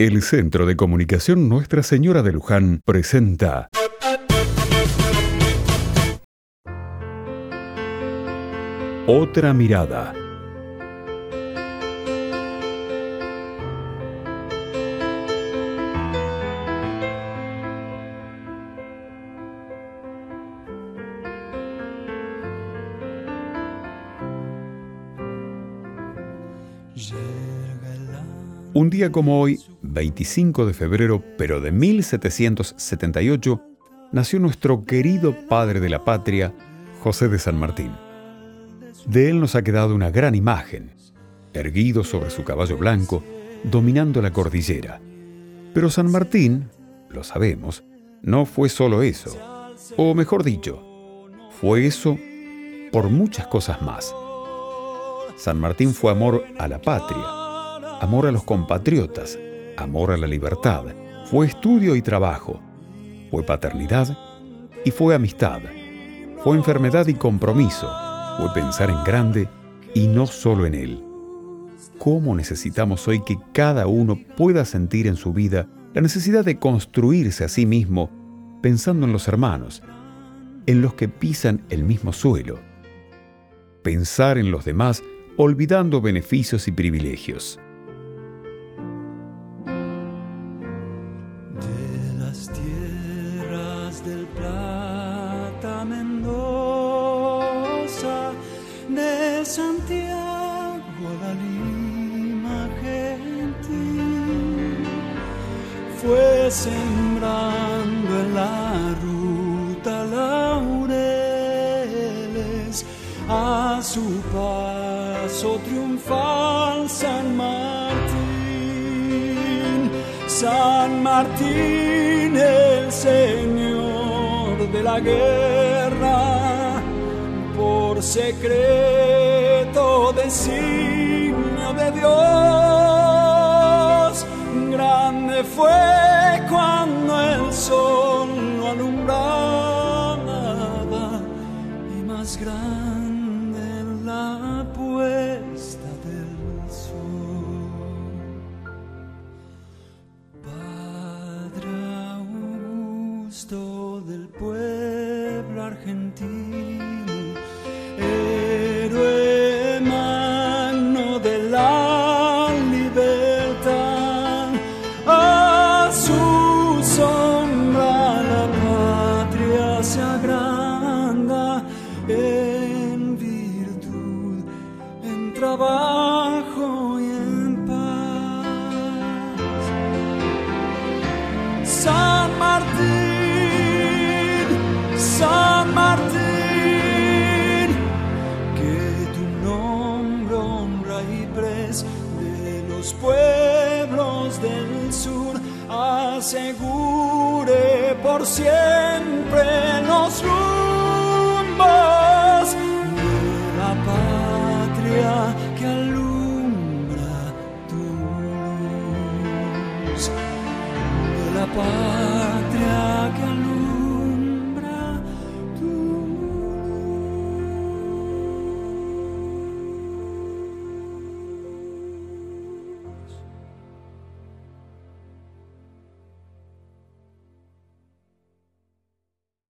El Centro de Comunicación Nuestra Señora de Luján presenta Otra mirada. Un día como hoy, 25 de febrero, pero de 1778, nació nuestro querido padre de la patria, José de San Martín. De él nos ha quedado una gran imagen, erguido sobre su caballo blanco, dominando la cordillera. Pero San Martín, lo sabemos, no fue solo eso, o mejor dicho, fue eso por muchas cosas más. San Martín fue amor a la patria, amor a los compatriotas, amor a la libertad, fue estudio y trabajo, fue paternidad y fue amistad, fue enfermedad y compromiso, fue pensar en grande y no solo en él. ¿Cómo necesitamos hoy que cada uno pueda sentir en su vida la necesidad de construirse a sí mismo pensando en los hermanos, en los que pisan el mismo suelo? Pensar en los demás olvidando beneficios y privilegios. Santiago la Lima gentil, fue sembrando en la ruta laureles. A su paso triunfal San Martín, San Martín el Señor de la guerra por secreto designio de Dios. Grande fue cuando el sol lo alumbraba y más grande la puesta del sol. Padre Augusto del pueblo argentino, sombra la patria se agranda en virtud, en trabajo y en paz. San Martín asegure por siempre los rumbos de la patria que alumbra tu luz, de la patria